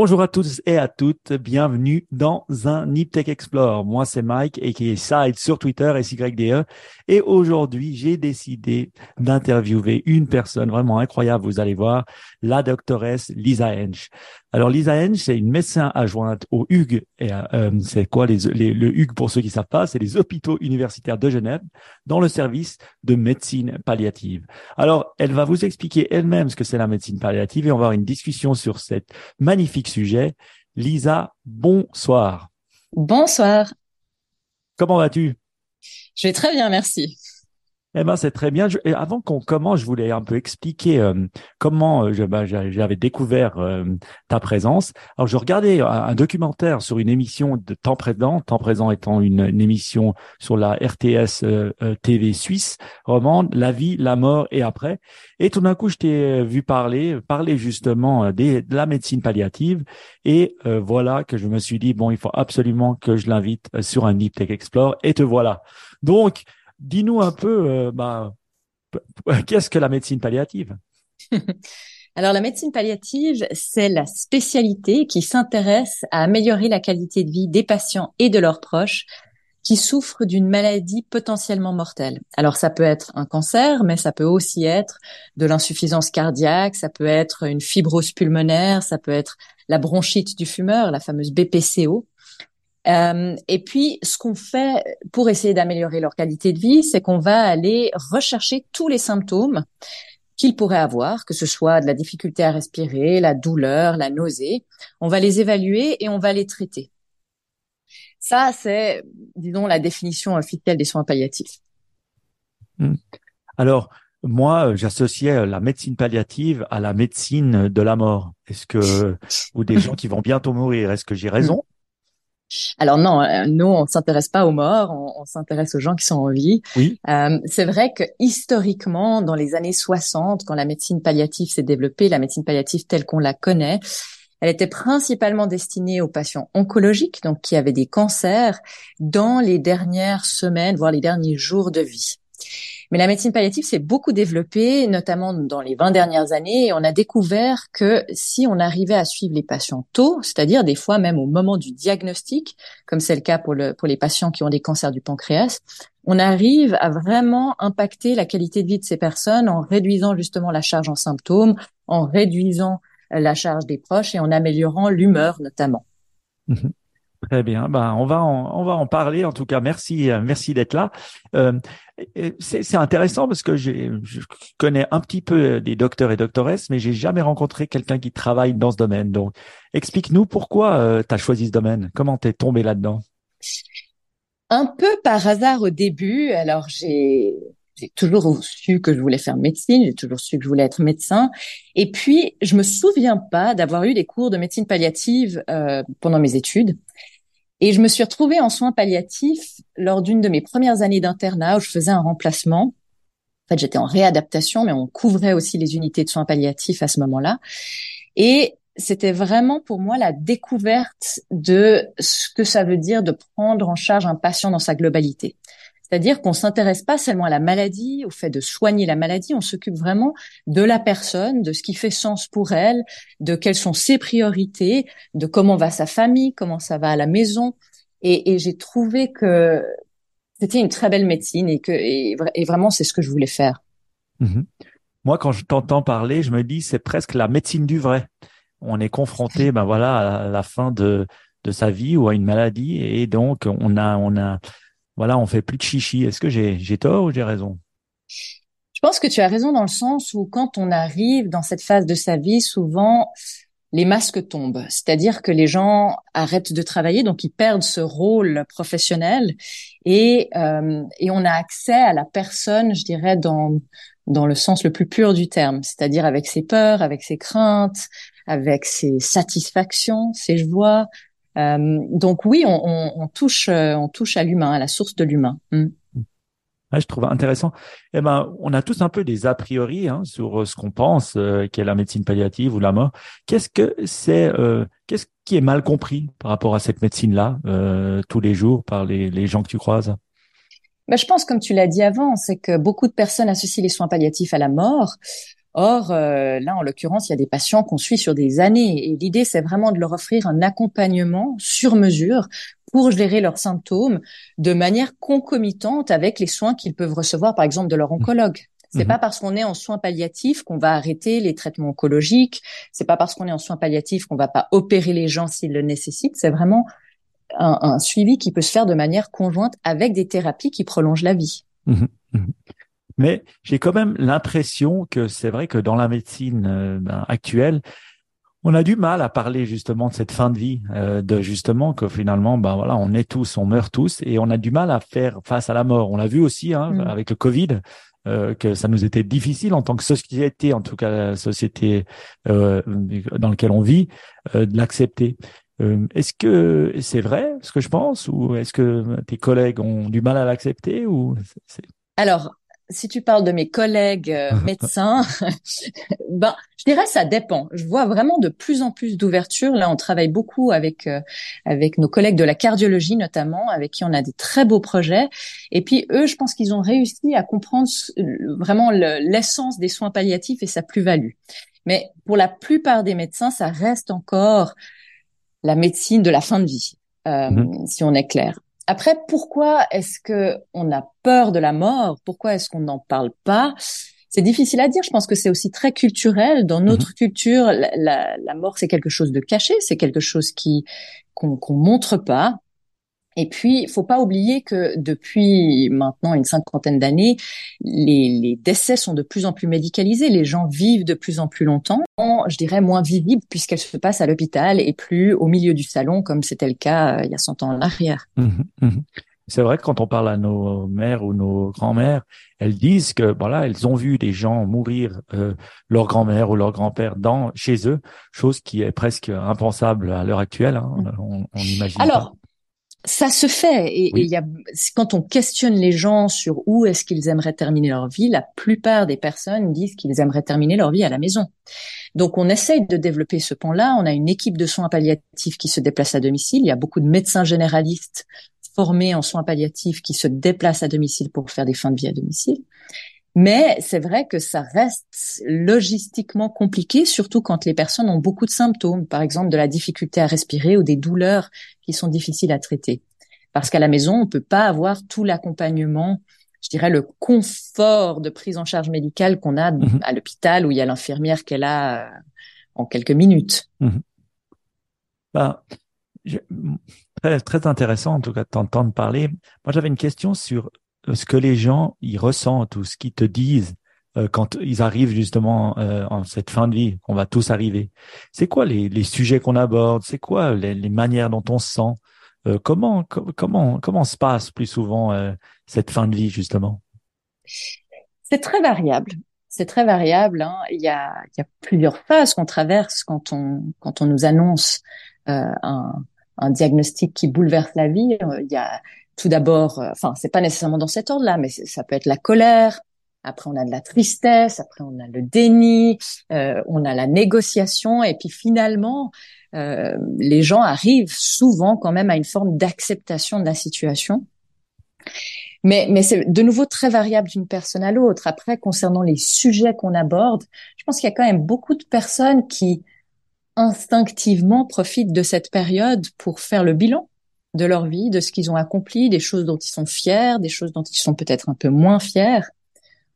Bonjour à tous et à toutes, bienvenue dans un Niptech Explore. Moi c'est Mike et qui est Side sur Twitter SYDE et aujourd'hui j'ai décidé d'interviewer une personne vraiment incroyable, vous allez voir, la doctoresse Lisa Hench. Alors Lisa Hench c'est une médecin adjointe au HUG et euh, c'est quoi les, le HUG pour ceux qui savent pas, c'est les hôpitaux universitaires de Genève dans le service de médecine palliative. Alors elle va vous expliquer elle-même ce que c'est la médecine palliative et on va avoir une discussion sur cette magnifique sujet. Lisa, bonsoir. Bonsoir. Comment vas-tu? Je vais très bien, merci. Eh ben c'est très bien. et avant qu'on commence, je voulais un peu expliquer euh, comment euh, bah, j'avais découvert euh, ta présence. Alors je regardais un, documentaire sur une émission de Temps présent, Temps présent étant une, émission sur la RTS TV suisse romande, la vie, la mort et après. Et tout d'un coup, je t'ai vu parler, parler justement des, de la médecine palliative. Et voilà que je me suis dit bon, il faut absolument que je l'invite sur un Deep Tech Explore. Et te voilà. Donc Dis-nous un peu, euh, bah, qu'est-ce que la médecine palliative? Alors la médecine palliative, c'est la spécialité qui s'intéresse à améliorer la qualité de vie des patients et de leurs proches qui souffrent d'une maladie potentiellement mortelle. Alors ça peut être un cancer, mais ça peut aussi être de l'insuffisance cardiaque, ça peut être une fibrose pulmonaire, ça peut être la bronchite du fumeur, la fameuse BPCO. Euh, et puis, ce qu'on fait pour essayer d'améliorer leur qualité de vie, c'est qu'on va aller rechercher tous les symptômes qu'ils pourraient avoir, que ce soit de la difficulté à respirer, la douleur, la nausée. On va les évaluer et on va les traiter. Ça, c'est, disons, la définition officielle des soins palliatifs. Hmm. Alors, moi, j'associais la médecine palliative à la médecine de la mort. Est-ce que, ou des gens qui vont bientôt mourir, est-ce que j'ai raison? Alors non, euh, nous on s'intéresse pas aux morts, on, s'intéresse aux gens qui sont en vie. Oui. Euh, c'est vrai que historiquement, dans les années 60, quand la médecine palliative s'est développée, la médecine palliative telle qu'on la connaît, elle était principalement destinée aux patients oncologiques, donc qui avaient des cancers, dans les dernières semaines, voire les derniers jours de vie. Mais la médecine palliative s'est beaucoup développée, notamment dans les 20 dernières années, et on a découvert que si on arrivait à suivre les patients tôt, c'est-à-dire des fois même au moment du diagnostic, comme c'est le cas pour, le, pour les patients qui ont des cancers du pancréas, on arrive à vraiment impacter la qualité de vie de ces personnes en réduisant justement la charge en symptômes, en réduisant la charge des proches et en améliorant l'humeur notamment. Mhm. Très bien. Ben, on va en, on va en parler. En tout cas, merci, euh, merci d'être là. Euh, c'est intéressant parce que je connais un petit peu des docteurs et doctoresses, mais j'ai jamais rencontré quelqu'un qui travaille dans ce domaine. Donc, explique-nous pourquoi euh, tu as choisi ce domaine. Comment t'es tombé là-dedans? Un peu par hasard au début. Alors, j'ai j'ai toujours su que je voulais faire médecine, j'ai toujours su que je voulais être médecin. Et puis, je me souviens pas d'avoir eu des cours de médecine palliative euh, pendant mes études. Et je me suis retrouvée en soins palliatifs lors d'une de mes premières années d'internat où je faisais un remplacement. En fait, j'étais en réadaptation, mais on couvrait aussi les unités de soins palliatifs à ce moment-là. Et c'était vraiment pour moi la découverte de ce que ça veut dire de prendre en charge un patient dans sa globalité. C'est-à-dire qu'on s'intéresse pas seulement à la maladie, au fait de soigner la maladie, on s'occupe vraiment de la personne, de ce qui fait sens pour elle, de quelles sont ses priorités, de comment va sa famille, comment ça va à la maison. Et, j'ai trouvé que c'était une très belle médecine et que et, vraiment c'est ce que je voulais faire. Mhm. Moi, quand je t'entends parler, je me dis c'est presque la médecine du vrai. On est confronté, ben voilà, à la fin de de sa vie ou à une maladie et donc on a on a voilà, on fait plus de chichi. Est-ce que j'ai, tort ou j'ai raison? Je pense que tu as raison dans le sens où quand on arrive dans cette phase de sa vie, souvent les masques tombent, c'est-à-dire que les gens arrêtent de travailler, donc ils perdent ce rôle professionnel et euh, et on a accès à la personne, je dirais dans dans le sens le plus pur du terme, c'est-à-dire avec ses peurs, avec ses craintes, avec ses satisfactions, ses joies, donc oui, on, touche, euh, on touche à l'humain, à la source de l'humain. Mm. je trouve intéressant. Eh ben, on a tous un peu des a priori hein, sur euh, ce qu'on pense qu'est la médecine palliative ou la mort. Qu'est-ce que c'est Qu'est-ce qui est mal compris par rapport à cette médecine-là tous les jours par les, gens que tu croises? Ben, je pense, comme tu l'as dit avant, c'est que beaucoup de personnes associent les soins palliatifs à la mort. Or, euh, là, en l'occurrence, il y a des patients qu'on suit sur des années et l'idée, c'est vraiment de leur offrir un accompagnement sur mesure pour gérer leurs symptômes de manière concomitante avec les soins qu'ils peuvent recevoir, par exemple, de leur oncologue. C'est mhm. pas parce qu'on est en soins palliatifs qu'on va arrêter les traitements oncologiques. C'est pas parce qu'on est en soins palliatifs qu'on va pas opérer les gens s'ils le nécessitent. C'est vraiment un, un, suivi qui peut se faire de manière conjointe avec des thérapies qui prolongent la vie. Mhm. Mais j'ai quand même l'impression que c'est vrai que dans la médecine euh, ben, actuelle, on a du mal à parler justement de cette fin de vie, euh, de justement que finalement, ben voilà, on est tous, on meurt tous, et on a du mal à faire face à la mort. On l'a vu aussi hein, mm. avec le Covid. Euh, que ça nous était difficile en tant que société, en tout cas la société euh, dans laquelle on vit, euh, de l'accepter. Euh, est-ce que c'est vrai ce que je pense ou est-ce que tes collègues ont du mal à l'accepter ou Alors, si tu parles de mes collègues euh, médecins, ben, je dirais ça dépend. Je vois vraiment de plus en plus d'ouverture. Là, on travaille beaucoup avec euh, avec nos collègues de la cardiologie notamment, avec qui on a des très beaux projets. Et puis eux, je pense qu'ils ont réussi à comprendre vraiment l'essence des soins palliatifs et sa plus-value. Mais pour la plupart des médecins, ça reste encore la médecine de la fin de vie, euh, mm-hmm. si on est clair. Après, pourquoi est-ce que on a peur de la mort? Pourquoi est-ce qu'on n'en parle pas? C'est difficile à dire. Je pense que c'est aussi très culturel. Dans notre mhm. culture, la, la, mort c'est quelque chose de caché, c'est quelque chose qui qu'on qu'on montre pas. Et puis, il faut pas oublier que depuis maintenant une cinquantaine d'années, les, les, décès sont de plus en plus médicalisés. Les gens vivent de plus en plus longtemps. Je dirais moins visibles puisqu'elles se passent à l'hôpital et plus au milieu du salon comme c'était le cas euh, il y a 100 ans en arrière. Mmh mmh C'est vrai que quand on parle à nos mères ou nos grands-mères, elles disent que voilà, elles ont vu des gens mourir, euh, leur grand-mère ou leur grand-père dans chez eux, chose qui est presque impensable à l'heure actuelle. Hein. On, on imagine. Alors, ça se fait et y a quand on questionne les gens sur où est-ce qu'ils aimeraient terminer leur vie, la plupart des personnes disent qu'ils aimeraient terminer leur vie à la maison. Donc on essaye de développer ce pont-là. On a une équipe de soins palliatifs qui se déplace à domicile. Il y a beaucoup de médecins généralistes formés en soins palliatifs qui se déplacent à domicile pour faire des fins de vie à domicile. Mais c'est vrai que ça reste logistiquement compliqué, surtout quand les personnes ont beaucoup de symptômes, par exemple de la difficulté à respirer ou des douleurs qui sont difficiles à traiter. Parce qu'à la maison, on peut pas avoir tout l'accompagnement, je dirais le confort de prise en charge médicale qu'on a mhm. à l'hôpital où il y a l'infirmière qu'elle a euh, en quelques minutes. Mhm. Bah, très, très intéressant en tout cas de t'entendre parler. Moi, j'avais une question sur ce que les gens ils ressentent ou ce qu'ils te disent euh, quand ils arrivent justement euh, en cette fin de vie, on va tous arriver. C'est quoi les, les sujets qu'on aborde? C'est quoi les, les, manières dont on se sent? Euh, Comment comment comment se passe plus souvent euh, cette fin de vie justement? C'est très variable. C'est très variable. Hein. Il, y a, il y a plusieurs phases qu'on traverse quand on quand on nous annonce un, un diagnostic qui bouleverse la vie. Il y a tout d'abord, euh, enfin, c'est pas nécessairement dans cet ordre-là, mais ça peut être la colère. Après, on a de la tristesse. Après, on a le déni. Euh, on a la négociation. Et puis finalement, euh, les gens arrivent souvent quand même à une forme d'acceptation de la situation. Mais, mais c'est de nouveau très variable d'une personne à l'autre. Après, concernant les sujets qu'on aborde, je pense qu'il y a quand même beaucoup de personnes qui instinctivement profitent de cette période pour faire le bilan de leur vie, de ce qu'ils ont accompli, des choses dont ils sont fiers, des choses dont ils sont peut-être un peu moins fiers.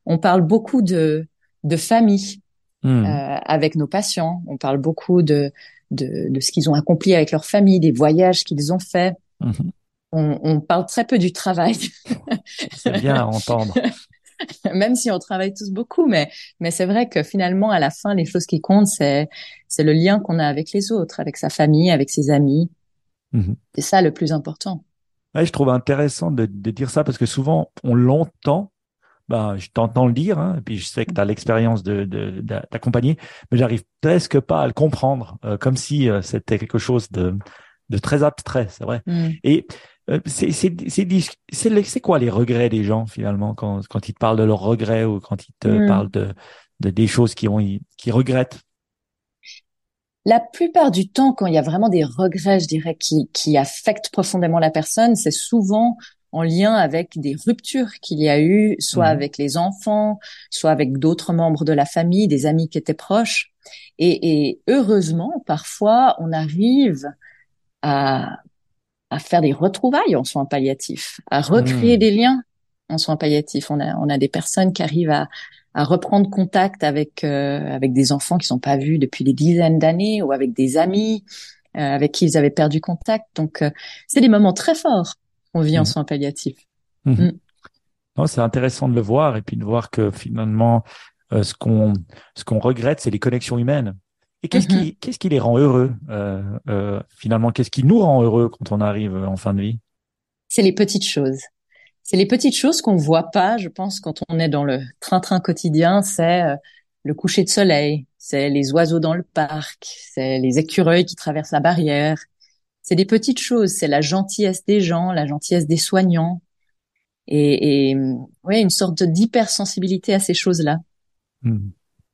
On parle beaucoup de, de famille hmm. euh, avec nos patients. On parle beaucoup de, de, de ce qu'ils ont accompli avec leur famille, des voyages qu'ils ont faits. Hmm. On, on, parle très peu du travail. C'est bien à entendre. Même si on travaille tous beaucoup, mais mais c'est vrai que finalement à la fin, les choses qui comptent, c'est c'est le lien qu'on a avec les autres, avec sa famille, avec ses amis. Mhm. C'est ça le plus important. je trouve intéressant de, dire ça parce que souvent on l'entend. Ben, je t'entends le dire, hein, et puis je sais que tu as l'expérience de, d'accompagner, mais j'arrive presque pas à le comprendre, euh, comme si euh, c'était quelque chose de, de très abstrait, c'est vrai. Mm. Et euh, c'est, c'est, c'est, c'est, quoi les regrets des gens finalement quand, quand ils te parlent de leurs regrets ou quand ils te mm. parlent de, de des choses qui ont qui regrettent? La plupart du temps, quand il y a vraiment des regrets, je dirais, qui, qui affectent profondément la personne, c'est souvent en lien avec des ruptures qu'il y a eu, soit mmh. avec les enfants, soit avec d'autres membres de la famille, des amis qui étaient proches. Et, et heureusement, parfois, on arrive à, à faire des retrouvailles en soins palliatifs, à recréer mmh. des liens en soins palliatifs. On a, on a des personnes qui arrivent à, à reprendre contact avec euh, avec des enfants qui sont pas vus depuis des dizaines d'années ou avec des amis euh, avec qui ils avaient perdu contact. Donc, euh, c'est des moments très forts qu'on vit en mmh. soins palliatifs. Mmh. Non, c'est intéressant de le voir et puis de voir que finalement, ce qu'on ce qu'on regrette, c'est les connexions humaines. Et qu'est-ce qui qu'est-ce qui les rend heureux finalement Qu'est-ce qui nous rend heureux quand on arrive en fin de vie? C'est les petites choses. C'est les petites choses qu'on voit pas, je pense, quand on est dans le train-train quotidien. C'est euh, le coucher de soleil, c'est les oiseaux dans le parc, c'est les écureuils qui traversent la barrière. C'est des petites choses. C'est la gentillesse des gens, la gentillesse des soignants, et, et ouais, une sorte d'hypersensibilité à ces choses-là, mmh.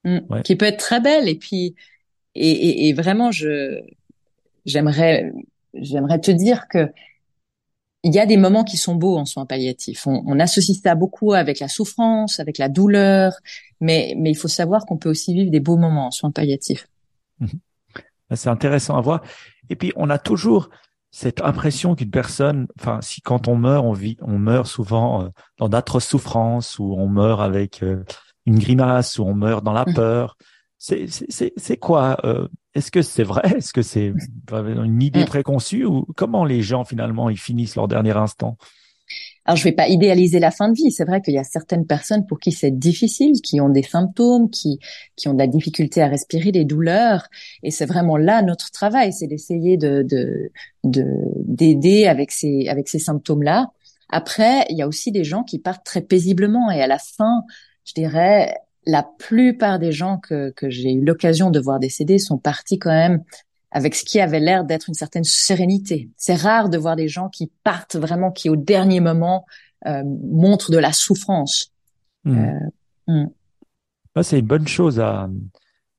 Mmh. qui peut être très belle. Et puis et, et, et vraiment, je j'aimerais j'aimerais te dire que il y a des moments qui sont beaux en soins palliatifs. On, on, associe ça beaucoup avec la souffrance, avec la douleur, mais, mais il faut savoir qu'on peut aussi vivre des beaux moments en soins palliatifs. Mhm. C'est intéressant à voir. Et puis, on a toujours cette impression qu'une personne, enfin, si quand on meurt, on vit, on meurt souvent euh, dans d'atroces souffrances, ou on meurt avec euh, une grimace, ou on meurt dans la mhm. peur. C'est quoi euh, Est-ce que c'est vrai? Est-ce que c'est une idée mm. préconçue ou comment les gens finalement ils finissent leur dernier instant? Alors, je vais pas idéaliser la fin de vie. C'est vrai qu'il y a certaines personnes pour qui c'est difficile, qui ont des symptômes, qui qui ont de la difficulté à respirer, des douleurs. Et c'est vraiment là notre travail, c'est d'essayer de de d'aider avec ces avec ces symptômes-là. Après, il y a aussi des gens qui partent très paisiblement et à la fin, je dirais, la plupart des gens que, que j'ai eu l'occasion de voir décéder sont partis quand même avec ce qui avait l'air d'être une certaine sérénité. C'est rare de voir des gens qui partent vraiment, qui au dernier moment euh, montrent de la souffrance. Hmm. Euh, hmm. C'est une bonne chose à,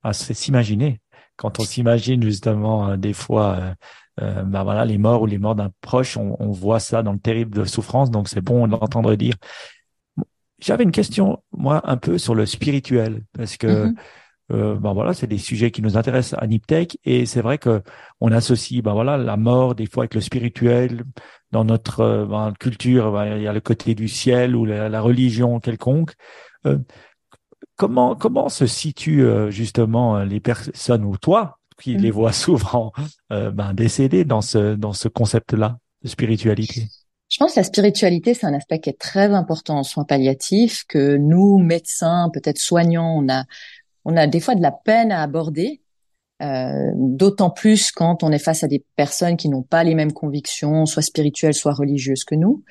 à s'imaginer. Quand on s'imagine justement euh, des fois, euh, bah voilà, les morts ou les morts d'un proche, on, on, voit ça dans le terrible souffrance. Donc c'est bon d'entendre dire j'avais une question, moi, un peu sur le spirituel, parce que mm-hmm. euh, ben voilà, c'est des sujets qui nous intéressent à Niptech, et c'est vrai que on associe, ben voilà, la mort des fois avec le spirituel. Dans notre euh, ben, culture, ben, il y a le côté du ciel ou la, religion quelconque. Euh, comment comment se situent euh, justement les personnes ou toi qui les mm-hmm. vois souvent ben, décédés dans ce dans ce concept-là de spiritualité? Pense que la spiritualité, c'est un aspect qui est très important en soins palliatifs, que nous, médecins, peut-être soignants, on a, on a des fois de la peine à aborder, euh, d'autant plus quand on est face à des personnes qui n'ont pas les mêmes convictions, soit spirituelles, soit religieuses que nous.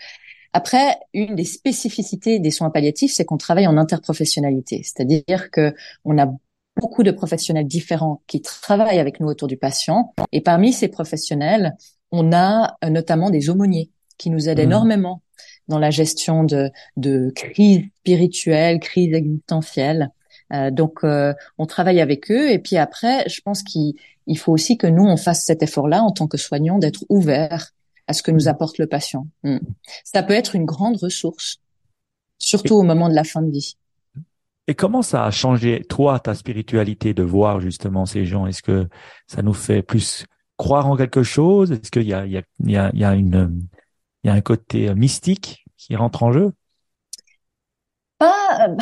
Après, une des spécificités des soins palliatifs, c'est qu'on travaille en interprofessionnalité, c'est-à-dire que on a beaucoup de professionnels différents qui travaillent avec nous autour du patient, et parmi ces professionnels, on a euh, notamment des aumôniers qui nous aide mmh. énormément dans la gestion de, de crise spirituelle, crise existentielle. Euh, donc, euh, on travaille avec eux. Et puis après, je pense qu'il faut aussi que nous, on fasse cet effort-là en tant que soignants, d'être ouverts à ce que nous mmh. apporte le patient. Mmh. Ça peut être une grande ressource, surtout au moment de la fin de vie. Et comment ça a changé, toi, ta spiritualité, de voir justement ces gens? Est-ce que ça nous fait plus croire en quelque chose? Est-ce qu'il y a, il y, a, il y, a, il y a une y a un côté euh, mystique qui rentre en jeu? Pas, euh,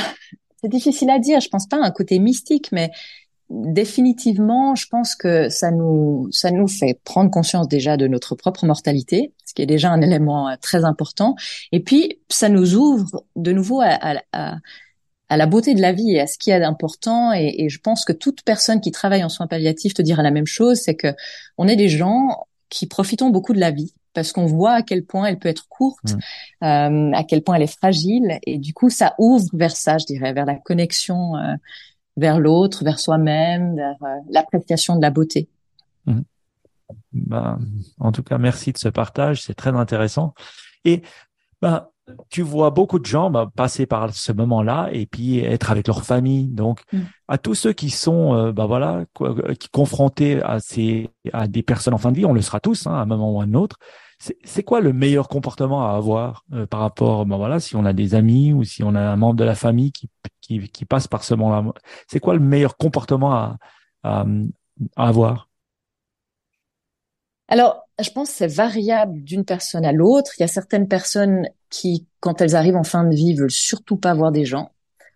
c'est difficile à dire. Je pense pas à un côté mystique, mais définitivement, je pense que ça nous ça nous fait prendre conscience déjà de notre propre mortalité, ce qui est déjà un élément euh, très important. Et puis, ça nous ouvre de nouveau à la beauté de la vie et à ce qui est important. Et, et, je pense que toute personne qui travaille en soins palliatifs te dira la même chose, c'est que on est des gens qui profitons beaucoup de la vie parce qu'on voit à quel point elle peut être courte, mmh. euh, à quel point elle est fragile, et du coup, ça ouvre vers ça, je dirais, vers la connexion euh, vers l'autre, vers soi-même, vers euh, l'appréciation de la beauté. Mmh. Ben, en tout cas, merci de ce partage, c'est très intéressant. Et ben, tu vois beaucoup de gens bah, passer par ce moment-là et puis être avec leur famille. Donc, mm. à tous ceux qui sont, euh, bah voilà, qui confrontés à ces, à des personnes en fin de vie, on le sera tous, hein, à un moment ou à un autre. C'est quoi le meilleur comportement à avoir euh, par rapport, bah voilà, si on a des amis ou si on a un membre de la famille qui qui, passe par ce moment-là? C'est quoi le meilleur comportement à, à, avoir? Alors, je pense que c'est variable d'une personne à l'autre. Il y a certaines personnes qui, quand elles arrivent en fin de vie, veulent surtout pas voir des gens.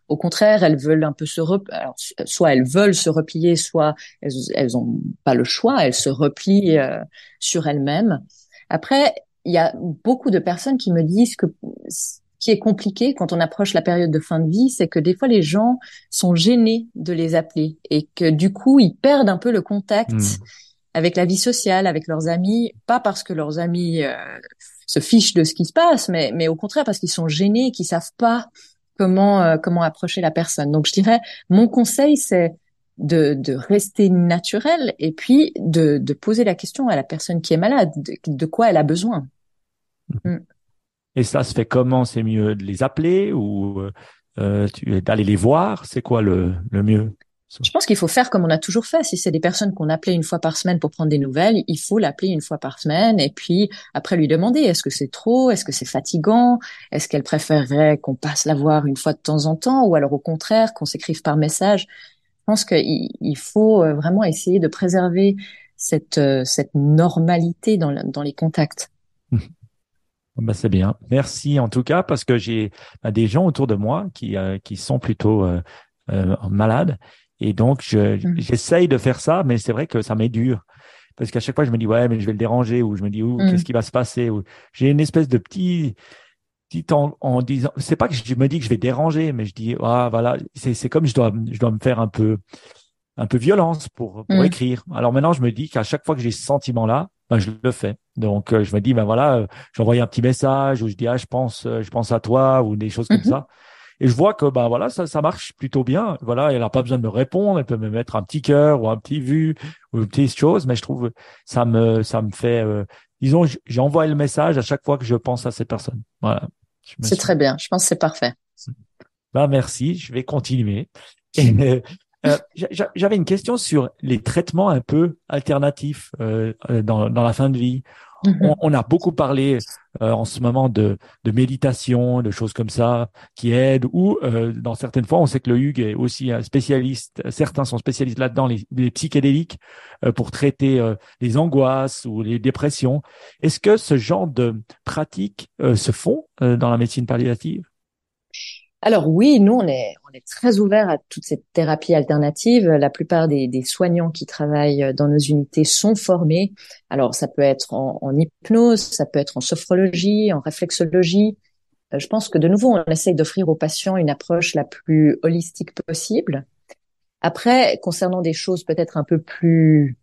Au contraire, elles veulent un peu se Alors, soit elles veulent se replier, soit elles, elles ont pas le choix, elles se replient euh, sur elles-mêmes. Après, il y a beaucoup de personnes qui me disent que ce qui est compliqué quand on approche la période de fin de vie, c'est que des fois les gens sont gênés de les appeler et que du coup ils perdent un peu le contact. Hmm avec la vie sociale, avec leurs amis, pas parce que leurs amis euh, se fichent de ce qui se passe, mais, mais au contraire parce qu'ils sont gênés, qu'ils savent pas comment euh, comment approcher la personne. Donc je dirais, mon conseil c'est de, de rester naturel et puis de, de poser la question à la personne qui est malade, de, quoi elle a besoin. Mm. Et ça se fait comment? C'est mieux de les appeler ou euh, d'aller les voir? C'est quoi le, le mieux? Je pense qu'il faut faire comme on a toujours fait. Si c'est des personnes qu'on appelait une fois par semaine pour prendre des nouvelles, il faut l'appeler une fois par semaine et puis après lui demander est-ce que c'est trop, est-ce que c'est fatigant, est-ce qu'elle préférerait qu'on passe la voir une fois de temps en temps ou alors au contraire qu'on s'écrive par message? Pense qu'il faut euh, vraiment essayer de préserver cette, euh, cette normalité dans, dans les contacts. Ben c'est bien. Merci en tout cas parce que j'ai ben, des gens autour de moi qui, euh, qui sont plutôt euh, malades et donc, mmh. j'essaye de faire ça, mais c'est vrai que ça m'est dur. Parce qu'à chaque fois, je me dis, ouais, mais je vais le déranger, ou je me dis, ou mmh. qu'est-ce qui va se passer, ou j'ai une espèce de petit en, en disant, c'est pas que je me dis que je vais déranger, mais je dis, ah, voilà, c'est, c'est comme je dois, je dois me faire un peu, un peu violence pour, pour mmh. écrire. Alors maintenant, je me dis qu'à chaque fois que j'ai ce sentiment-là, ben, je le fais. Donc, euh, je me dis, ben voilà, euh, j'envoie un petit message, ou je dis, ah, je pense, euh, je pense à toi, ou des choses comme ça. Et je vois que bah voilà, ça, ça marche plutôt bien. Voilà, elle n'a pas besoin de me répondre, elle peut me mettre un petit cœur ou un petit vu ou une petite chose, mais je trouve ça me ça me fait euh, disons j'envoie le message à chaque fois que je pense à cette personne. Voilà. C'est très bien. Je pense que c'est parfait. Bah merci. Je vais continuer. Et, euh, J'avais une question sur les traitements un peu alternatifs euh, dans, dans la fin de vie. Mhm. On, a beaucoup parlé euh, en ce moment de, méditation, de choses comme ça qui aident. Ou euh, dans certaines fois, on sait que le Hugues est aussi un spécialiste. Certains sont spécialistes là-dedans, les, psychédéliques euh, pour traiter les angoisses ou les dépressions. Est-ce que ce genre de pratiques se font dans la médecine palliative? Alors oui, nous on est on est très ouvert à toute cette thérapie alternative. La plupart des, des, soignants qui travaillent dans nos unités sont formés. Alors ça peut être en, en hypnose, ça peut être en sophrologie, en réflexologie. Euh, je pense que de nouveau on essaye d'offrir aux patients une approche la plus holistique possible. Après, concernant des choses peut-être un peu plus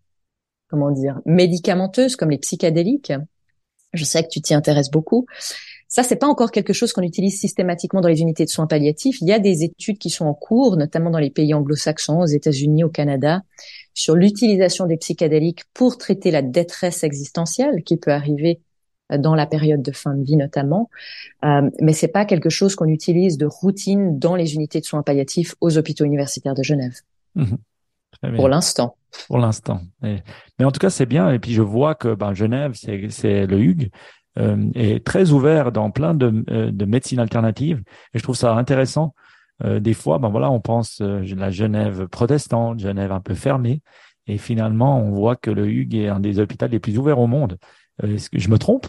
comment dire médicamenteuses comme les psychédéliques, je sais que tu t'y intéresses beaucoup. Ça, c'est pas encore quelque chose qu'on utilise systématiquement dans les unités de soins palliatifs. Il y a des études qui sont en cours, notamment dans les pays anglo-saxons, aux États-Unis, au Canada, sur l'utilisation des psychédéliques pour traiter la détresse existentielle qui peut arriver euh, dans la période de fin de vie notamment, euh, mais c'est pas quelque chose qu'on utilise de routine dans les unités de soins palliatifs aux hôpitaux universitaires de Genève. Mmh. Pour l'instant. Pour l'instant. Mais, en tout cas, c'est bien. Et puis je vois que ben, Genève, c'est le Hugues, euh, est très ouvert dans plein de, euh, de médecine alternative et je trouve ça intéressant. Euh, des fois, ben voilà, on pense la Genève protestante, Genève un peu fermée, et finalement, on voit que le Hugues est un des hôpitaux les plus ouverts au monde. Est-ce que je me trompe?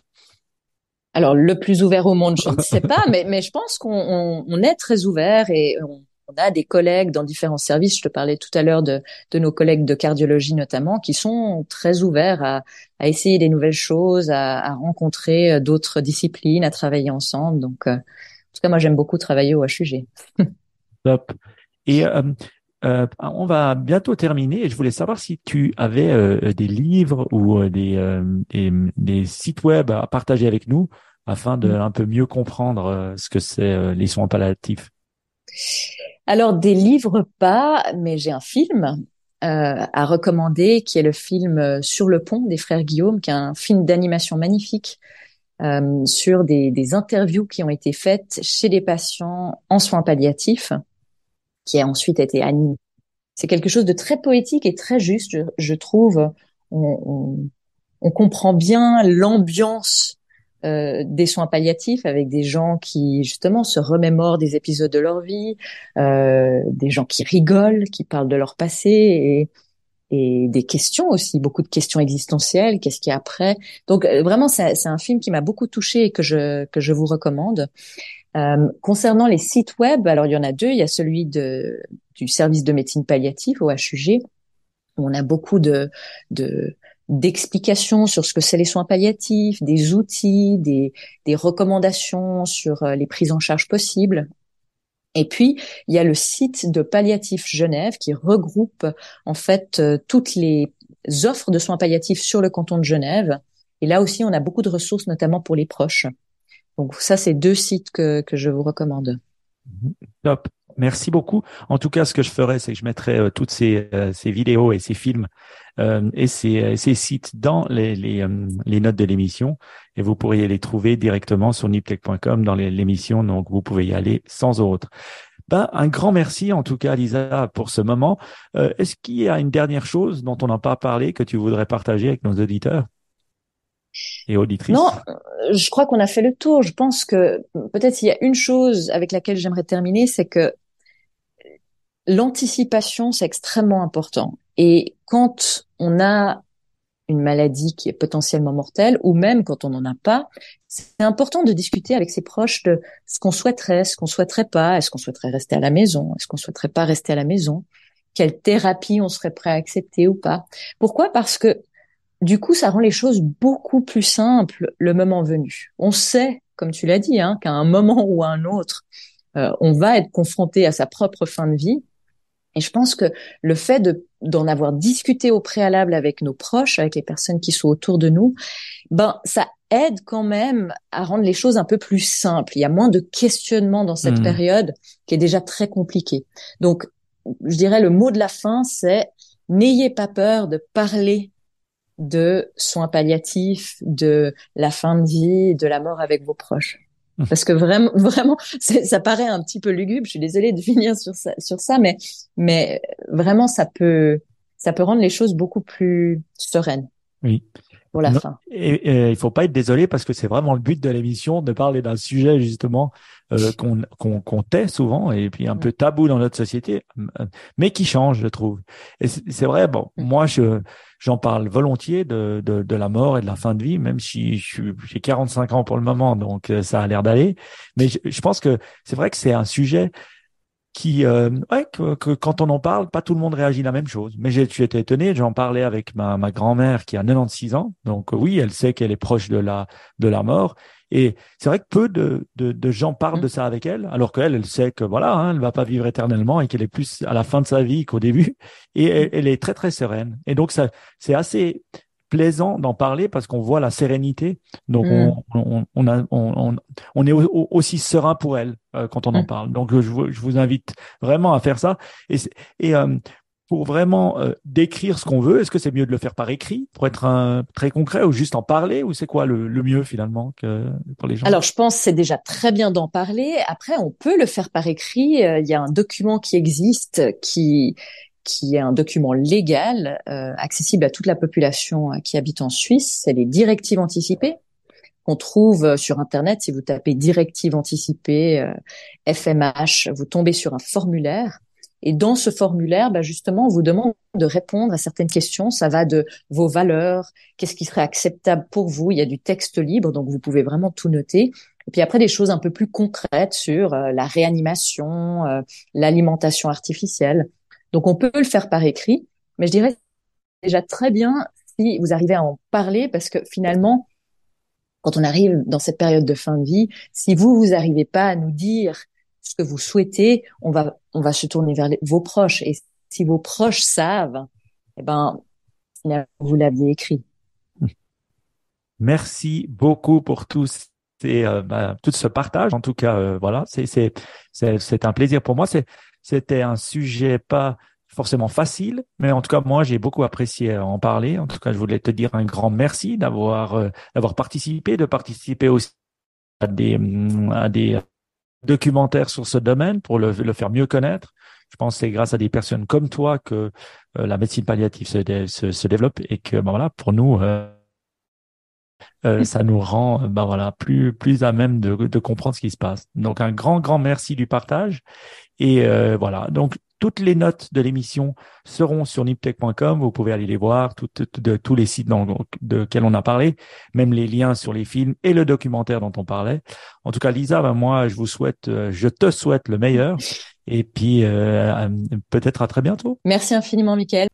Alors le plus ouvert au monde, je ne sais pas, mais, mais je pense qu'on on, on est très ouvert et on, on a des collègues dans différents services, je te parlais tout à l'heure de, de nos collègues de cardiologie notamment, qui sont très ouverts à, à essayer des nouvelles choses, à, à rencontrer euh, d'autres disciplines, à travailler ensemble. Donc, euh, en tout cas, moi, j'aime beaucoup travailler au HUG. Top. Et euh, euh, on va bientôt terminer et je voulais savoir si tu avais euh, des livres ou des, des, des, sites web à partager avec nous afin de mm. un peu mieux comprendre ce que c'est les soins palliatifs. Alors des livres pas, mais j'ai un film euh, à recommander qui est le film euh, Sur le pont des frères Guillaume, qui est un film d'animation magnifique euh, sur des, des, interviews qui ont été faites chez des patients en soins palliatifs, qui a ensuite été animé. C'est quelque chose de très poétique et très juste, je, je trouve. On, on, on, comprend bien l'ambiance euh, des soins palliatifs avec des gens qui justement se remémorent des épisodes de leur vie, euh, des gens qui rigolent, qui parlent de leur passé et, et des questions aussi, beaucoup de questions existentielles, qu'est-ce qu'il y a après. Donc euh, vraiment, c'est un film qui m'a beaucoup touché et que je que je vous recommande. Euh, concernant les sites web, alors il y en a deux. Il y a celui de du service de médecine palliative au HUG. Où on a beaucoup de de d'explications sur ce que c'est les soins palliatifs, des outils, des, des recommandations sur euh, les prises en charge possibles. Et puis, il y a le site de Palliatif Genève qui regroupe en fait euh, toutes les offres de soins palliatifs sur le canton de Genève. Et là aussi, on a beaucoup de ressources, notamment pour les proches. Donc ça, c'est deux sites que, que je vous recommande. Top. Merci beaucoup. En tout cas, ce que je ferai, c'est que je mettrai euh, toutes ces, ces vidéos et ces films euh, et ces, ces, sites dans les, les, les notes de l'émission et vous pourriez les trouver directement sur niptech.com dans l'émission. Donc, vous pouvez y aller sans autre. Ben, un grand merci en tout cas, Lisa, pour ce moment. Euh, Est-ce qu'il y a une dernière chose dont on n'a pas parlé que tu voudrais partager avec nos auditeurs et auditrices? Non, je crois qu'on a fait le tour. Je pense que peut-être s'il y a une chose avec laquelle j'aimerais terminer, c'est que l'anticipation, c'est extrêmement important. Et quand on a une maladie qui est potentiellement mortelle, ou même quand on n'en a pas, c'est important de discuter avec ses proches de ce qu'on souhaiterait, ce qu'on souhaiterait pas, est-ce qu'on souhaiterait rester à la maison, est-ce qu'on souhaiterait pas rester à la maison, quelle thérapie on serait prêt à accepter ou pas? Pourquoi? Parce que du coup, ça rend les choses beaucoup plus simples le moment venu. On sait, comme tu l'as dit, hein, qu'à un moment ou à un autre, euh, on va être confronté à sa propre fin de vie et je pense que le fait de d'en avoir discuté au préalable avec nos proches, avec les personnes qui sont autour de nous, ben ça aide quand même à rendre les choses un peu plus simples. Il y a moins de questionnements dans cette mmh. période qui est déjà très compliquée. Donc, je dirais le mot de la fin, c'est n'ayez pas peur de parler de soins palliatifs, de la fin de vie, de la mort avec vos proches. Parce que vraiment, vraiment, ça paraît un petit peu lugubre. Je suis désolée de finir sur ça, mais, mais vraiment, ça peut, ça peut rendre les choses beaucoup plus sereines. Oui. Pour la fin. Et, et, il faut pas être désolé parce que c'est vraiment le but de l'émission de parler d'un sujet justement euh, qu'on qu'on qu'on tait souvent et puis un peu tabou dans notre société, mais qui change, je trouve. Et c'est vrai. Bon, mm. moi, je j'en parle volontiers de, de, de, la mort et de la fin de vie, même si j'ai 45 ans pour le moment, donc euh, ça a l'air d'aller. Mais je, je, pense que c'est vrai que c'est un sujet qui, euh, ouais, que, que, quand on en parle, pas tout le monde réagit la même chose. Mais j'ai été étonné, j'en parlais avec ma, ma grand-mère qui a 96 ans, donc oui, elle sait qu'elle est proche de la de la mort, et c'est vrai que peu de, de, de gens parlent mmh. de ça avec elle, alors qu'elle, elle sait que voilà, hein, elle va pas vivre éternellement et qu'elle est plus à la fin de sa vie qu'au début. Et elle, elle, est très très sereine. Et donc ça, c'est assez plaisant d'en parler parce qu'on voit la sérénité. Donc mmh. on, on, on, a, on, on, est aussi serein pour elle euh, quand on en mmh. parle. Donc je vous, je vous invite vraiment à faire ça. Et, et euh, pour vraiment euh, décrire ce qu'on veut Est-ce que c'est mieux de le faire par écrit pour être un, très concret ou juste en parler ou c'est quoi le, le, mieux finalement que pour les gens? Alors je pense c'est déjà très bien d'en parler. Après on peut le faire par écrit. Euh, il y a un document qui existe qui qui est un document légal euh, accessible à toute la population euh, qui habite en Suisse. C'est les directives anticipées qu'on trouve sur Internet. Si vous tapez directives anticipées FMH, vous tombez sur un formulaire et dans ce formulaire, bah justement, on vous demande de répondre à certaines questions. Ça va de vos valeurs, qu'est-ce qui serait acceptable pour vous. Il y a du texte libre, donc vous pouvez vraiment tout noter. Et puis après, des choses un peu plus concrètes sur euh, la réanimation, euh, l'alimentation artificielle. Donc on peut le faire par écrit, mais je dirais déjà très bien si vous arrivez à en parler, parce que finalement, quand on arrive dans cette période de fin de vie, si vous, vous n'arrivez pas à nous dire ce que vous souhaitez, on va, on va se tourner vers vos proches. Et si vos proches savent, eh ben, vous l'aviez écrit. Merci beaucoup pour tous euh, bah, tout ce partage. En tout cas, euh, voilà, c'est, c'est, c'est un plaisir pour moi. C'est, c'était un sujet pas forcément facile, mais en tout cas moi j'ai beaucoup apprécié en parler. En tout cas, je voulais te dire un grand merci d'avoir euh, d'avoir participé, de participer aussi à des à des documentaires sur ce domaine pour le, le faire mieux connaître. Je pense que c'est grâce à des personnes comme toi que euh, la médecine palliative se, se, se, développe et que ben voilà pour nous euh, euh, ça nous rend ben voilà plus plus à même de, de comprendre ce qui se passe. Donc un grand grand merci du partage et euh, voilà donc toutes les notes de l'émission seront sur niptech.com. Vous pouvez aller les voir, toutes, de tous les sites dans, de quels on a parlé, même les liens sur les films et le documentaire dont on parlait. En tout cas, Lisa, ben moi, je vous souhaite, euh, je te souhaite le meilleur. Et puis, euh, peut-être à très bientôt. Merci infiniment, Michael.